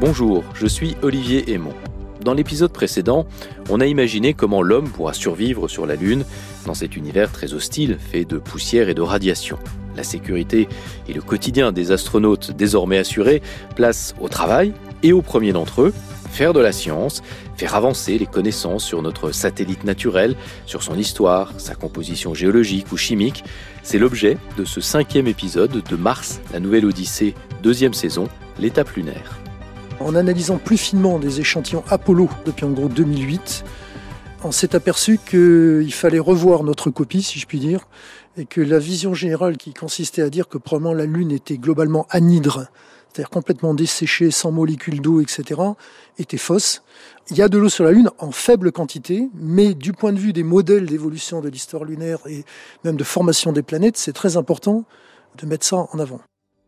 Bonjour, je suis Olivier Aymon. Dans l'épisode précédent, on a imaginé comment l'homme pourra survivre sur la Lune dans cet univers très hostile fait de poussière et de radiation. La sécurité et le quotidien des astronautes désormais assurés place au travail et au premier d'entre eux, faire de la science, faire avancer les connaissances sur notre satellite naturel, sur son histoire, sa composition géologique ou chimique. C'est l'objet de ce cinquième épisode de Mars, la nouvelle Odyssée, deuxième saison, l'étape lunaire. En analysant plus finement des échantillons Apollo depuis en gros 2008, on s'est aperçu qu'il fallait revoir notre copie, si je puis dire, et que la vision générale qui consistait à dire que probablement la Lune était globalement anhydre, c'est-à-dire complètement desséchée, sans molécules d'eau, etc., était fausse. Il y a de l'eau sur la Lune en faible quantité, mais du point de vue des modèles d'évolution de l'histoire lunaire et même de formation des planètes, c'est très important de mettre ça en avant.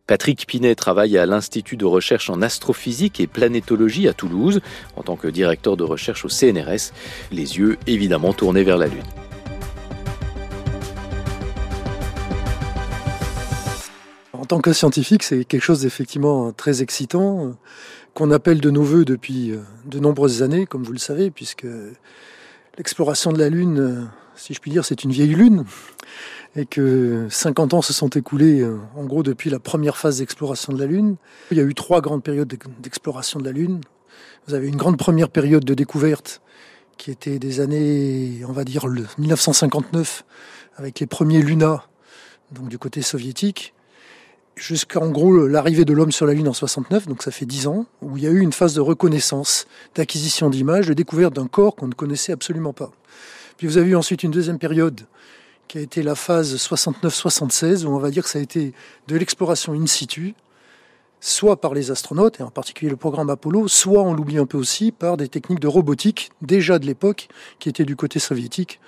Patrick Pinet travaille à l'Institut de recherche en astrophysique et planétologie à Toulouse en tant que directeur de recherche au CNRS, les yeux évidemment tournés vers la Lune. En tant que scientifique, c'est quelque chose d'effectivement très excitant qu'on appelle de nos voeux depuis euh, de nombreuses années, comme vous le savez, puisque l'exploration de la Lune, euh, si je puis dire, c'est une vieille Lune et que 50 ans se sont écoulés euh, en gros depuis la première phase d'exploration de la Lune. Il y a eu trois grandes périodes d'exploration de la Lune. Vous avez une grande première période de découverte qui était des années, on va dire, le 1959, avec les premiers Luna, donc du côté soviétique, jusqu'en gros l'arrivée de l'homme sur la Lune en 69, donc ça fait 10 ans, où il y a eu une phase de reconnaissance, d'acquisition d'images, de découverte d'un corps qu'on ne connaissait absolument pas. Puis vous avez eu ensuite une deuxième période qui a été la phase 69-76, où on va dire que ça a été de l'exploration in situ, soit par les astronautes, et en particulier le programme Apollo, soit, on l'oublie un peu aussi, par des techniques de robotique, déjà de l'époque, qui étaient du côté soviétique.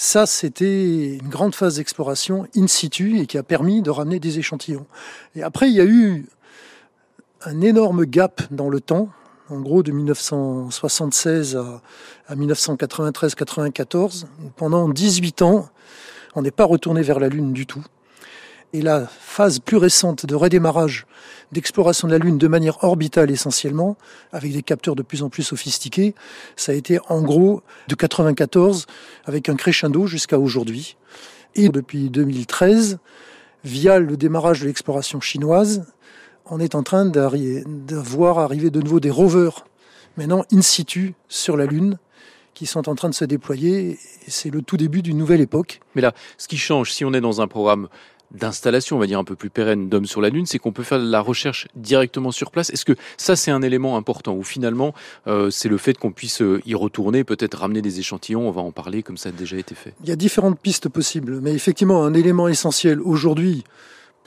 Ça, c'était une grande phase d'exploration in situ et qui a permis de ramener des échantillons. Et après, il y a eu un énorme gap dans le temps, en gros de 1976 à, à 1993-94, pendant 18 ans, on n'est pas retourné vers la Lune du tout. Et la phase plus récente de redémarrage d'exploration de la Lune de manière orbitale essentiellement, avec des capteurs de plus en plus sophistiqués, ça a été en gros de 94 avec un crescendo jusqu'à aujourd'hui. Et depuis 2013, via le démarrage de l'exploration chinoise, on est en train de voir arriver de nouveau des rovers, maintenant in situ sur la Lune, qui sont en train de se déployer. C'est le tout début d'une nouvelle époque. Mais là, ce qui change, si on est dans un programme d'installation, on va dire un peu plus pérenne d'hommes sur la Lune, c'est qu'on peut faire de la recherche directement sur place. Est-ce que ça, c'est un élément important ou finalement, euh, c'est le fait qu'on puisse euh, y retourner, peut-être ramener des échantillons, on va en parler comme ça a déjà été fait? Il y a différentes pistes possibles, mais effectivement, un élément essentiel aujourd'hui,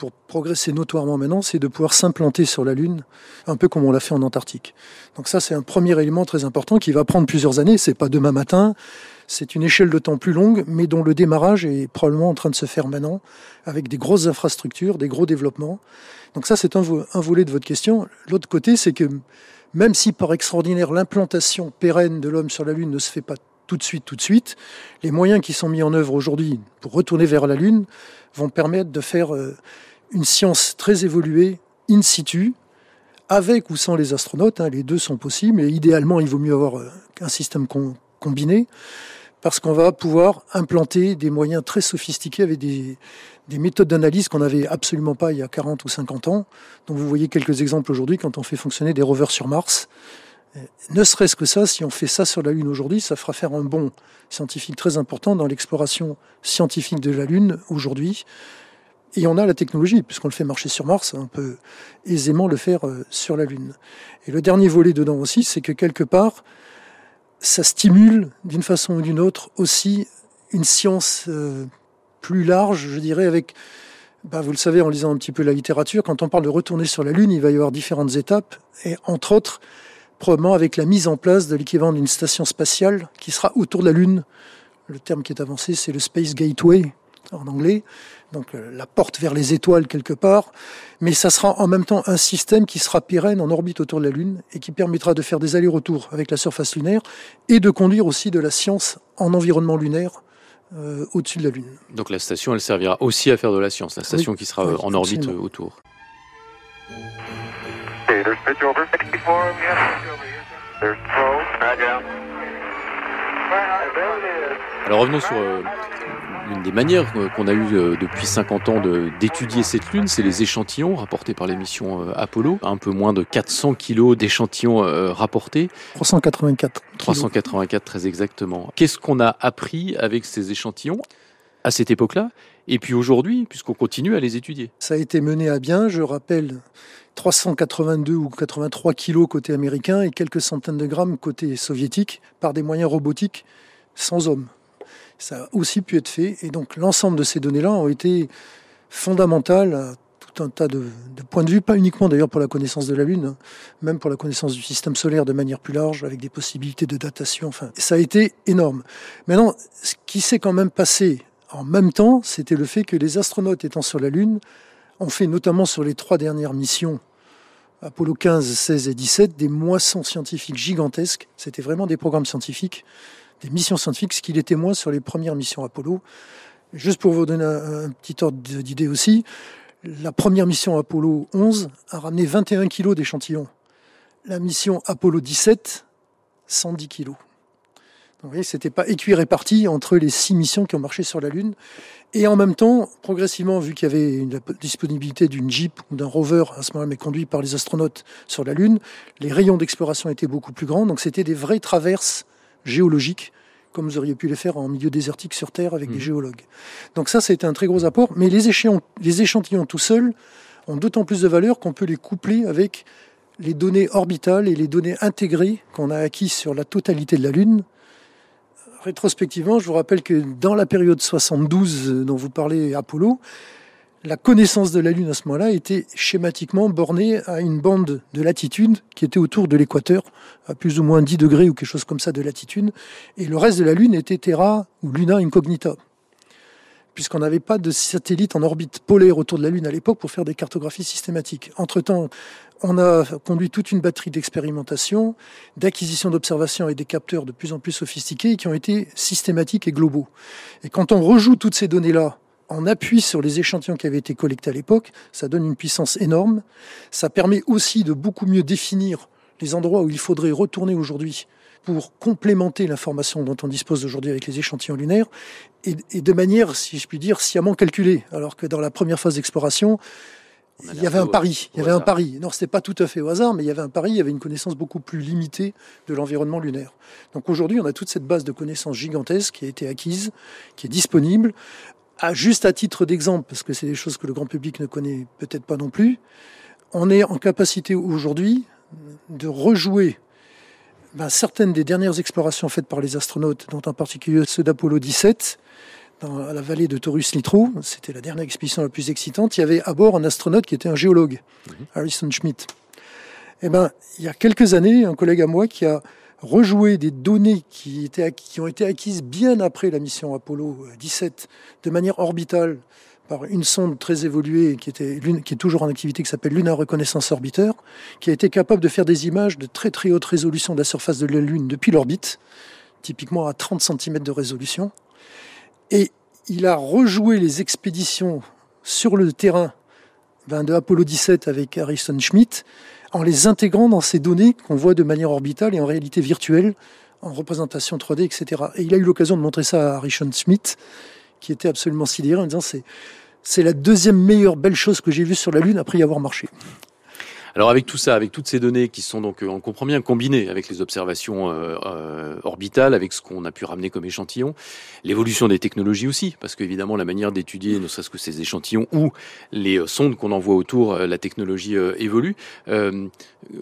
pour progresser notoirement maintenant, c'est de pouvoir s'implanter sur la Lune, un peu comme on l'a fait en Antarctique. Donc ça, c'est un premier élément très important qui va prendre plusieurs années. C'est pas demain matin. C'est une échelle de temps plus longue, mais dont le démarrage est probablement en train de se faire maintenant, avec des grosses infrastructures, des gros développements. Donc ça, c'est un, volet de votre question. L'autre côté, c'est que même si par extraordinaire l'implantation pérenne de l'homme sur la Lune ne se fait pas tout de suite, tout de suite, les moyens qui sont mis en œuvre aujourd'hui pour retourner vers la Lune vont permettre de faire euh, une science très évoluée, in situ, avec ou sans les astronautes, hein, les deux sont possibles, mais idéalement il vaut mieux avoir euh, un système combiné, parce qu'on va pouvoir implanter des moyens très sophistiqués avec des, des méthodes d'analyse qu'on n'avait absolument pas il y a 40 ou 50 ans. Donc vous voyez quelques exemples aujourd'hui quand on fait fonctionner des rovers sur Mars. Euh, ne serait-ce que ça, si on fait ça sur la Lune aujourd'hui, ça fera faire un bond scientifique très important dans l'exploration scientifique de la Lune aujourd'hui. Et on a la technologie, puisqu'on le fait marcher sur Mars, on peut aisément le faire euh, sur la Lune. Et le dernier volet dedans aussi, c'est que quelque part, ça stimule d'une façon ou d'une autre aussi une science euh, plus large, je dirais, avec, bah, vous le savez en lisant un petit peu la littérature, quand on parle de retourner sur la Lune, il va y avoir différentes étapes, et entre autres, probablement avec la mise en place de l'équivalent d'une station spatiale qui sera autour de la Lune. Le terme qui est avancé, c'est le Space Gateway en anglais, donc euh, la porte vers les étoiles quelque part, mais ça sera en même temps un système qui sera pérenne en orbite autour de la Lune et qui permettra de faire des allers-retours avec la surface lunaire et de conduire aussi de la science en environnement lunaire au-dessus de la Lune. Donc la station, elle servira aussi à faire de la science, la station qui sera en orbite autour. Alors revenons sur une des manières qu'on a eu euh, depuis 50 ans d'étudier cette lune, c'est les échantillons rapportés par les missions euh, Apollo. Un peu moins de 400 kilos d'échantillons euh, rapportés. 384. 384 très exactement. Qu'est-ce qu'on a appris avec ces échantillons à cette époque-là? Et puis aujourd'hui, puisqu'on continue à les étudier Ça a été mené à bien, je rappelle, 382 ou 83 kilos côté américain et quelques centaines de grammes côté soviétique par des moyens robotiques sans hommes. Ça a aussi pu être fait. Et donc l'ensemble de ces données-là ont été fondamentales à tout un tas de, points de vue, pas uniquement d'ailleurs pour la connaissance de la Lune, hein, même pour la connaissance du système solaire de manière plus large, avec des possibilités de datation. Enfin, ça a été énorme. Maintenant, ce qui s'est quand même passé en même temps, c'était le fait que les astronautes étant sur la Lune ont fait notamment sur les trois dernières missions Apollo 15, 16 et 17, des moissons scientifiques gigantesques. C'était vraiment des programmes scientifiques des missions scientifiques, ce qu'il était moins sur les premières missions Apollo. Juste pour vous donner un, petit ordre d'idée aussi, la première mission Apollo 11 a ramené 21 kg d'échantillons. La mission Apollo 17, 110 kg. Vous voyez, c'était pas écuit réparti entre les six missions qui ont marché sur la Lune. Et en même temps, progressivement, vu qu'il y avait une, la disponibilité d'une Jeep ou d'un rover, à ce moment-là, mais conduit par les astronautes sur la Lune, les rayons d'exploration étaient beaucoup plus grands. Donc c'était des vraies traverses géologiques, comme vous auriez pu les faire en milieu désertique sur Terre avec des mhm. géologues. Donc ça, c'était un très gros apport. Mais les échantillons, les échantillons tout seuls ont d'autant plus de valeur qu'on peut les coupler avec les données orbitales et les données intégrées qu'on a acquises sur la totalité de la Lune. Rétrospectivement, je vous rappelle que dans la période 72 dont vous parlez Apollo, la connaissance de la Lune à ce moment-là était schématiquement bornée à une bande de latitude qui était autour de l'équateur, à plus ou moins 10 degrés ou quelque chose comme ça de latitude, et le reste de la Lune était Terra ou Luna Incognita, puisqu'on n'avait pas de satellite en orbite polaire autour de la Lune à l'époque pour faire des cartographies systématiques. Entre-temps, on a conduit toute une batterie d'expérimentation, d'acquisition d'observations et des capteurs de plus en plus sophistiqués qui ont été systématiques et globaux. Et quand on rejoue toutes ces données-là en appui sur les échantillons qui avaient été collectés à l'époque, ça donne une puissance énorme. Ça permet aussi de beaucoup mieux définir les endroits où il faudrait retourner aujourd'hui pour complémenter l'information dont on dispose aujourd'hui avec les échantillons lunaires, et, de manière, si je puis dire, sciemment calculée. Alors que dans la première phase d'exploration, il y avait un pari. Il y avait un pari. Non, c'était pas tout à fait au hasard, mais il y avait un pari. Il y avait une connaissance beaucoup plus limitée de l'environnement lunaire. Donc aujourd'hui, on a toute cette base de connaissances gigantesque qui a été acquise, qui est disponible, à juste à titre d'exemple, parce que c'est des choses que le grand public ne connaît peut-être pas non plus, on est en capacité aujourd'hui de rejouer ben, certaines des dernières explorations faites par les astronautes, dont en particulier ceux d'Apollo 17, dans la vallée de Taurus Littrow. C'était la dernière expédition la plus excitante. Il y avait à bord un astronaute qui était un géologue, mhm. Harrison Schmitt. Eh ben, il y a quelques années, un collègue à moi qui a rejouer des données qui, ont été acquises bien après la mission Apollo 17 de manière orbitale par une sonde très évoluée qui, était, qui est toujours en activité, qui s'appelle Lunar Reconnaissance Orbiter, qui a été capable de faire des images de très très haute résolution de la surface de la Lune depuis l'orbite, typiquement à 30 cm de résolution. Et il a rejoué les expéditions sur le terrain ben, de Apollo 17 avec Harrison Schmitt en les intégrant dans ces données qu'on voit de manière orbitale et en réalité virtuelle, en représentation 3D, etc. Et il a eu l'occasion de montrer ça à Richard Smith, qui était absolument sidéré en disant c'est c'est la deuxième meilleure belle chose que j'ai vue sur la Lune après y avoir marché. Alors avec tout ça, avec toutes ces données qui sont donc, euh, on comprend bien, combinées avec les observations euh, euh, orbitales, avec ce qu'on a pu ramener comme échantillon, l'évolution des technologies aussi, parce qu'évidemment la manière d'étudier, ne serait-ce que ces échantillons ou les sondes qu'on envoie autour, la technologie évolue.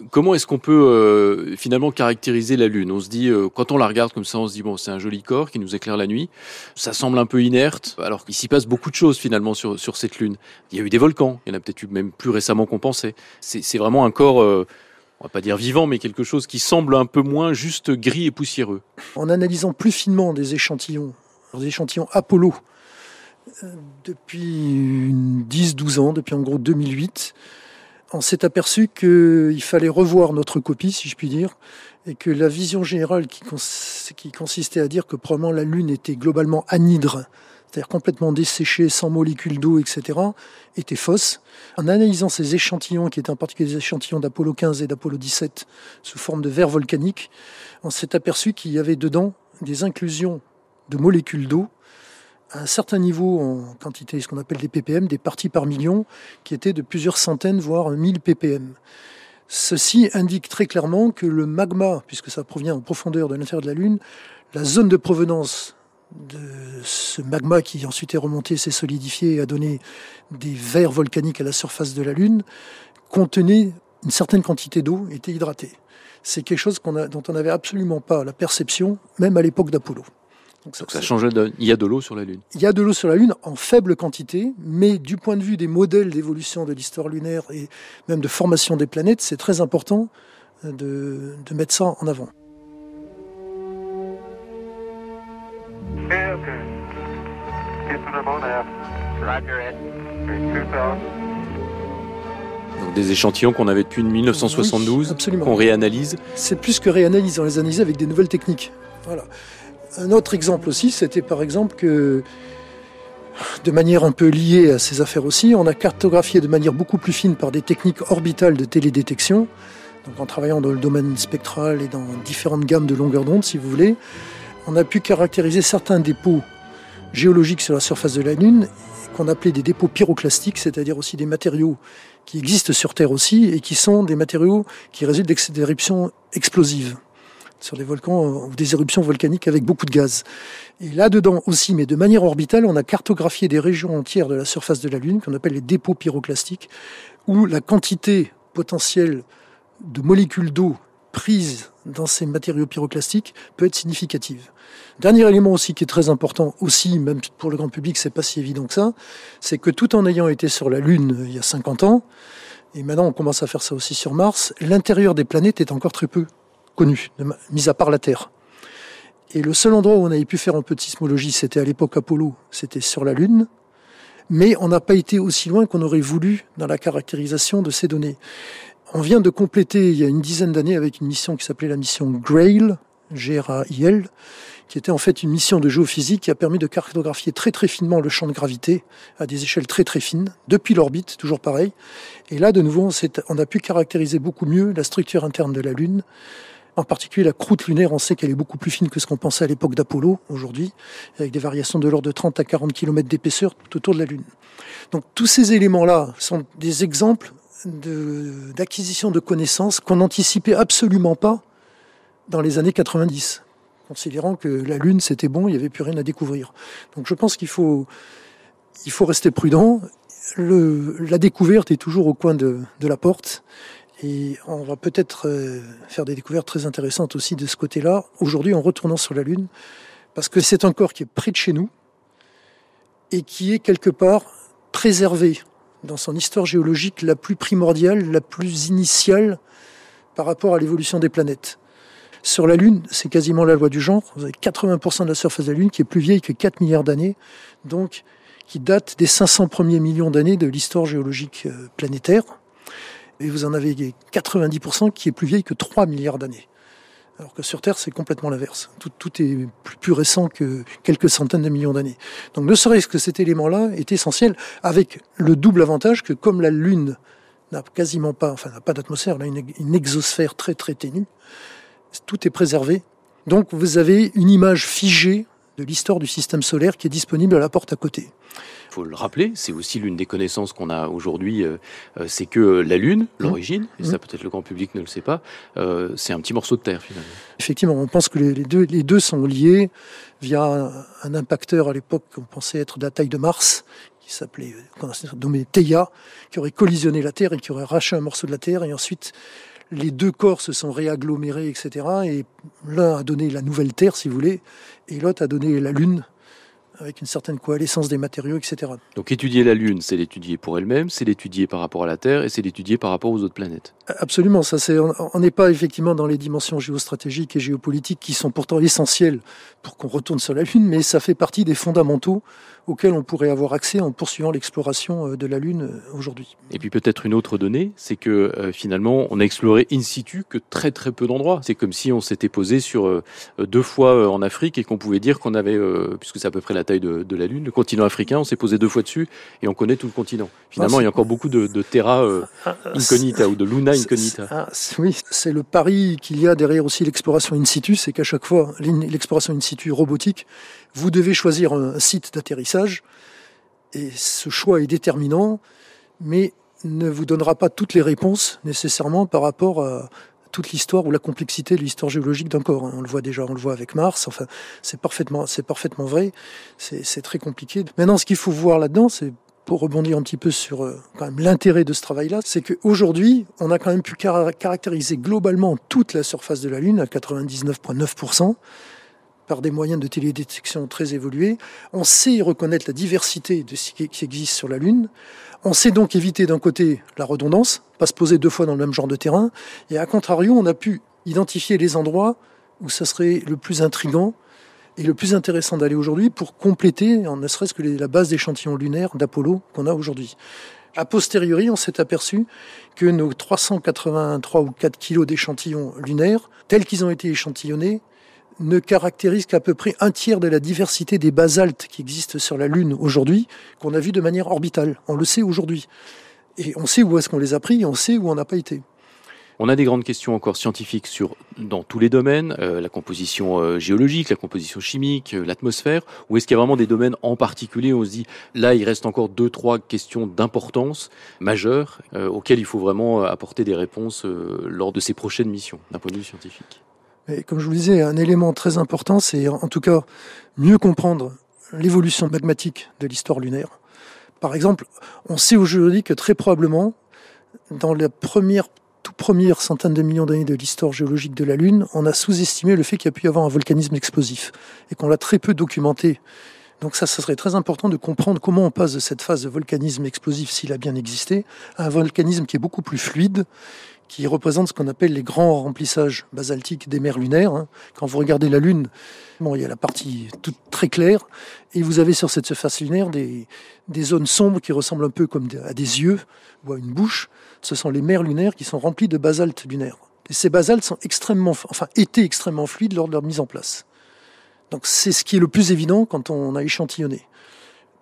comment est-ce qu'on peut finalement caractériser la Lune? On se dit, quand on la regarde comme ça, on se dit bon, c'est un joli corps qui nous éclaire la nuit. Ça semble un peu inerte, alors qu'il s'y passe beaucoup de choses finalement sur, sur cette Lune. Il y a eu des volcans, il y en a peut-être eu même plus récemment qu'on pensait. Vraiment un corps, euh, on va pas dire vivant, mais quelque chose qui semble un peu moins juste gris et poussiéreux. En analysant plus finement des échantillons, des échantillons Apollo, euh, depuis 10-12 ans, depuis en gros 2008, on s'est aperçu qu'il fallait revoir notre copie, si je puis dire, et que la vision générale qui, qui consistait à dire que probablement la Lune était globalement anhydre, c'est-à-dire complètement desséchée, sans molécules d'eau, etc., était fausse. En analysant ces échantillons, qui étaient en particulier des échantillons d'Apollo 15 et d'Apollo 17, sous forme de verre volcanique, on s'est aperçu qu'il y avait dedans des inclusions de molécules d'eau à un certain niveau en quantité, ce qu'on appelle des ppm, des parties par million, qui étaient de plusieurs centaines, voire 1000 ppm. Ceci indique très clairement que le magma, puisque ça provient en profondeur de l'intérieur de la Lune, la zone de provenance de ce magma qui ensuite est remonté, s'est solidifié et a donné des verres volcaniques à la surface de la Lune, contenait une certaine quantité d'eau, était hydratée. C'est quelque chose dont on n'avait absolument pas la perception, même à l'époque d'Apollo. Donc ça, change de... Il y a de l'eau sur la Lune Il y a de l'eau sur la Lune en faible quantité, mais du point de vue des modèles d'évolution de l'histoire lunaire et même de formation des planètes, c'est très important de, de, mettre ça en avant. Donc des échantillons qu'on avait depuis 1972, qu'on réanalyse C'est plus que réanalyse, on les analyse avec des nouvelles techniques. Voilà. Un autre exemple aussi, c'était par exemple que, de manière un peu liée à ces affaires aussi, on a cartographié de manière beaucoup plus fine par des techniques orbitales de télédétection, donc en travaillant dans le domaine spectral et dans différentes gammes de longueur d'onde, si vous voulez, on a pu caractériser certains dépôts géologiques sur la surface de la Lune qu'on appelait des dépôts pyroclastiques, c'est-à-dire aussi des matériaux qui existent sur Terre aussi et qui sont des matériaux qui résultent d'éruptions explosives sur des volcans euh, ou des éruptions volcaniques avec beaucoup de gaz. Et là-dedans aussi, mais de manière orbitale, on a cartographié des régions entières de la surface de la Lune qu'on appelle les dépôts pyroclastiques, où la quantité potentielle de molécules d'eau prises dans ces matériaux pyroclastiques peut être significative. Dernier élément aussi qui est très important aussi, même pour le grand public, c'est pas si évident que ça, c'est que tout en ayant été sur la Lune il y a 50 ans, et maintenant on commence à faire ça aussi sur Mars, l'intérieur des planètes est encore très peu connu, mis à part la Terre. Et le seul endroit où on avait pu faire un peu de sismologie, c'était à l'époque Apollo, c'était sur la Lune. Mais on n'a pas été aussi loin qu'on aurait voulu dans la caractérisation de ces données. On vient de compléter il y a une dizaine d'années avec une mission qui s'appelait la mission GRAIL, G-R-A-I-L, qui était en fait une mission de géophysique qui a permis de cartographier très très finement le champ de gravité à des échelles très très fines, depuis l'orbite, toujours pareil. Et là, de nouveau, on, on a pu caractériser beaucoup mieux la structure interne de la Lune, en particulier, la croûte lunaire, on sait qu'elle est beaucoup plus fine que ce qu'on pensait à l'époque d'Apollo, aujourd'hui, avec des variations de l'ordre de 30 à 40 km d'épaisseur tout autour de la Lune. Donc tous ces éléments-là sont des exemples d'acquisition de, connaissances qu'on n'anticipait absolument pas dans les années 90, considérant que la Lune c'était bon, il n'y avait plus rien à découvrir. Donc je pense qu'il faut, il faut rester prudent. Le, la découverte est toujours au coin de, de la porte et on va peut-être euh, faire des découvertes très intéressantes aussi de ce côté-là, aujourd'hui en retournant sur la Lune, parce que c'est un corps qui est près de chez nous et qui est quelque part préservé dans son histoire géologique la plus primordiale, la plus initiale par rapport à l'évolution des planètes. Sur la Lune, c'est quasiment la loi du genre. Vous avez 80% de la surface de la Lune qui est plus vieille que 4 milliards d'années, donc qui date des 500 premiers millions d'années de l'histoire géologique euh, planétaire et vous en avez 90% qui est plus vieille que 3 milliards d'années. Alors que sur Terre, c'est complètement l'inverse. Tout, est plus, récent que quelques centaines de millions d'années. Donc ne serait-ce que cet élément-là est essentiel, avec le double avantage que comme la Lune n'a quasiment pas, enfin n'a pas d'atmosphère, elle a une exosphère très très ténue, tout est préservé. Donc vous avez une image figée de l'histoire du système solaire qui est disponible à la porte à côté faut le rappeler, c'est aussi l'une des connaissances qu'on a aujourd'hui, euh, euh, c'est que la Lune, mmh. l'origine, et ça mmh. peut-être le grand public ne le sait pas, euh, c'est un petit morceau de terre finalement. Effectivement, on pense que les deux, les deux sont liés via un impacteur à l'époque qu'on pensait être de la taille de Mars, qui s'appelait nommé Theia, qui aurait collisionné la Terre et qui aurait arraché un morceau de la Terre, et ensuite les deux corps se sont réagglomérés, etc. Et l'un a donné la nouvelle Terre, si vous voulez, et l'autre a donné la Lune, avec une certaine coalescence des matériaux, etc. Donc étudier la Lune, c'est l'étudier pour elle-même, c'est l'étudier par rapport à la Terre et c'est l'étudier par rapport aux autres planètes. Absolument, ça c'est, on n'est pas effectivement dans les dimensions géostratégiques et géopolitiques qui sont pourtant essentielles pour qu'on retourne sur la Lune, mais ça fait partie des fondamentaux auxquelles on pourrait avoir accès en poursuivant l'exploration euh, de la Lune euh, aujourd'hui. Et puis peut-être une autre donnée, c'est que euh, finalement on a exploré in situ que très très peu d'endroits. C'est comme si on s'était posé sur deux fois en Afrique et qu'on pouvait dire qu'on avait, puisque c'est à peu près la taille de, de, la Lune, le continent africain, on s'est posé deux fois dessus et on connaît tout le continent. Finalement, il y a encore beaucoup de, de terra ah, ah, incognita ou de luna incognita. Ah, oui, c'est le pari qu'il y a derrière aussi l'exploration in situ, c'est qu'à chaque fois, l'exploration in situ robotique, vous devez choisir un site d'atterrissage et ce choix est déterminant, mais ne vous donnera pas toutes les réponses nécessairement par rapport à toute l'histoire ou la complexité de l'histoire géologique d'un corps. Hein. On le voit déjà, on le voit avec Mars. Enfin, c'est parfaitement, c'est parfaitement vrai. C'est très compliqué. Maintenant, ce qu'il faut voir là-dedans, c'est pour rebondir un petit peu sur euh, quand même l'intérêt de ce travail-là, c'est qu'aujourd'hui, on a quand même pu caractériser globalement toute la surface de la Lune à 99,9% par des moyens de télédétection très évolués. On sait reconnaître la diversité de ce qui existe sur la Lune. On sait donc éviter d'un côté la redondance, pas se poser deux fois dans le même genre de terrain. Et à contrario, on a pu identifier les endroits où ça serait le plus intrigant et le plus intéressant d'aller aujourd'hui pour compléter, ne serait-ce que la base d'échantillons lunaires d'Apollo qu'on a aujourd'hui. A posteriori, on s'est aperçu que nos 383 ou 4 kilos d'échantillons lunaires, tels qu'ils ont été échantillonnés, ne caractérise qu'à peu près un tiers de la diversité des basaltes qui existent sur la Lune aujourd'hui, qu'on a vu de manière orbitale. On le sait aujourd'hui. Et on sait où est-ce qu'on les a pris, et on sait où on n'a pas été. On a des grandes questions encore scientifiques sur dans tous les domaines, euh, la composition euh, géologique, la composition chimique, euh, l'atmosphère, ou est-ce qu'il y a vraiment des domaines en particulier où on se dit là il reste encore deux trois questions d'importance majeure auxquelles il faut vraiment apporter des réponses lors de ces prochaines missions d'un point de vue scientifique? Comme je vous disais, un élément très important, c'est en tout cas mieux comprendre l'évolution magmatique de l'histoire lunaire. Par exemple, on sait aujourd'hui que très probablement, dans la première, toute première centaine de millions d'années de l'histoire géologique de la Lune, on a sous-estimé le fait qu'il y a pu y avoir un volcanisme explosif et qu'on l'a très peu documenté. Donc ça, ça serait très important de comprendre comment on passe de cette phase de volcanisme explosif, s'il a bien existé, à un volcanisme qui est beaucoup plus fluide qui représente ce qu'on appelle les grands remplissages basaltiques des mers lunaires. Hein. Quand vous regardez la Lune, il y a la partie toute très claire, et vous avez sur cette surface lunaire des, des zones sombres qui ressemblent un peu comme à des yeux ou à une bouche. Ce sont les mers lunaires qui sont remplies de basalte lunaire. Et ces basaltes sont extrêmement, enfin, étaient extrêmement fluides lors de leur mise en place. Donc c'est ce qui est le plus évident quand on a échantillonné.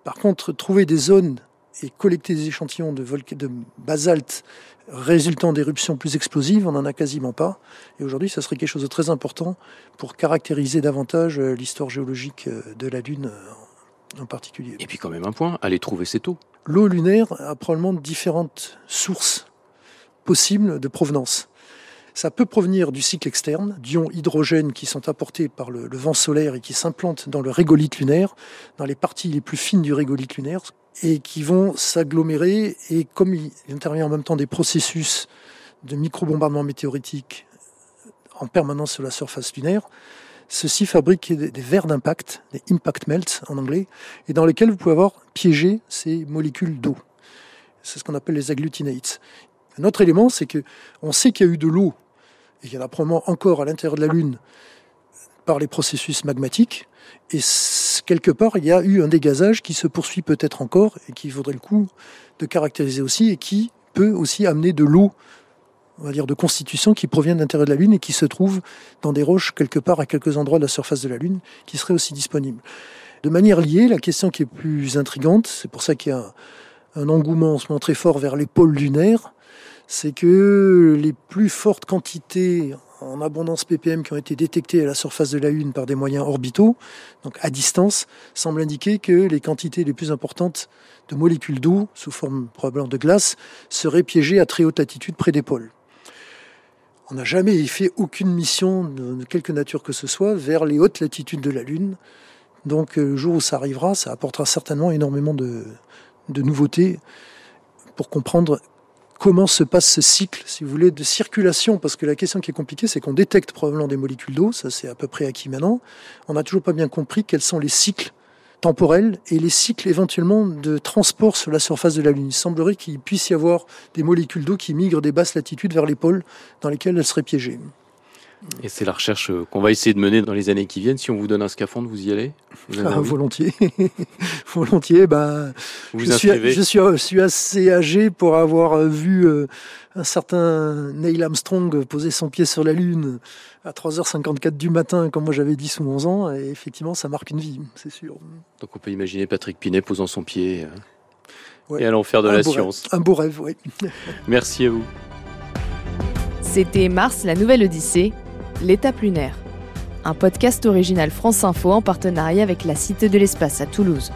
Par contre, trouver des zones et collecter des échantillons de, de basalte résultant d'éruptions plus explosives, on n'en a quasiment pas. Et aujourd'hui, ça serait quelque chose de très important pour caractériser davantage euh, l'histoire géologique euh, de la Lune euh, en particulier. Et puis quand même un point, aller trouver cette eau. L'eau lunaire a probablement différentes sources possibles de provenance. Ça peut provenir du cycle externe, d'ions hydrogène qui sont apportés par le, le vent solaire et qui s'implantent dans le régolithe lunaire, dans les parties les plus fines du régolithe lunaire, et qui vont s'agglomérer. Et comme il intervient en même temps des processus de micro-bombardement météoritique en permanence sur la surface lunaire, ceci fabrique des verres d'impact, des impact melts en anglais, et dans lesquels vous pouvez avoir piégé ces molécules d'eau. C'est ce qu'on appelle les agglutinates. Un autre élément, c'est que on sait qu'il y a eu de l'eau, et il y en a probablement encore à l'intérieur de la Lune par les processus magmatiques, et quelque part, il y a eu un dégazage qui se poursuit peut-être encore et qui vaudrait le coup de caractériser aussi et qui peut aussi amener de l'eau, on va dire de constitution, qui provient de l'intérieur de la Lune et qui se trouve dans des roches quelque part à quelques endroits de la surface de la Lune, qui serait aussi disponible. De manière liée, la question qui est plus intrigante, c'est pour ça qu'il y a un engouement en ce moment très fort vers les pôles lunaires, c'est que les plus fortes quantités en abondance ppm qui ont été détectés à la surface de la Lune par des moyens orbitaux, donc à distance, semblent indiquer que les quantités les plus importantes de molécules d'eau, sous forme probablement de glace, seraient piégées à très haute altitude près des pôles. On n'a jamais fait aucune mission de quelque nature que ce soit vers les hautes latitudes de la Lune. Donc le jour où ça arrivera, ça apportera certainement énormément de nouveautés pour comprendre comment se passe ce cycle, si vous voulez, de circulation, parce que la question qui est compliquée, c'est qu'on détecte probablement des molécules d'eau, ça c'est à peu près acquis maintenant. On n'a toujours pas bien compris quels sont les cycles temporels et les cycles éventuellement de transport sur la surface de la Lune. Il semblerait qu'il puisse y avoir des molécules d'eau qui migrent des basses latitudes vers les pôles dans lesquelles elles seraient piégées. Et c'est la recherche euh, qu'on va essayer de mener dans les années qui viennent. Si on vous donne un scaphandre, vous y allez ah, Volontiers. volontiers. Bah, vous je, suis, je, suis, je, suis, assez âgé pour avoir vu euh, un certain Neil Armstrong poser son pied sur la Lune à 3h54 du matin, quand moi j'avais 10 ou 11 ans. Et effectivement, ça marque une vie, c'est sûr. Donc on peut imaginer Patrick Pinet posant son pied euh, et allant faire de la science. un beau rêve, oui. Merci à vous. C'était Mars, la nouvelle Odyssée, l'étape lunaire. Un podcast original France Info en partenariat avec la Cité de l'Espace à Toulouse.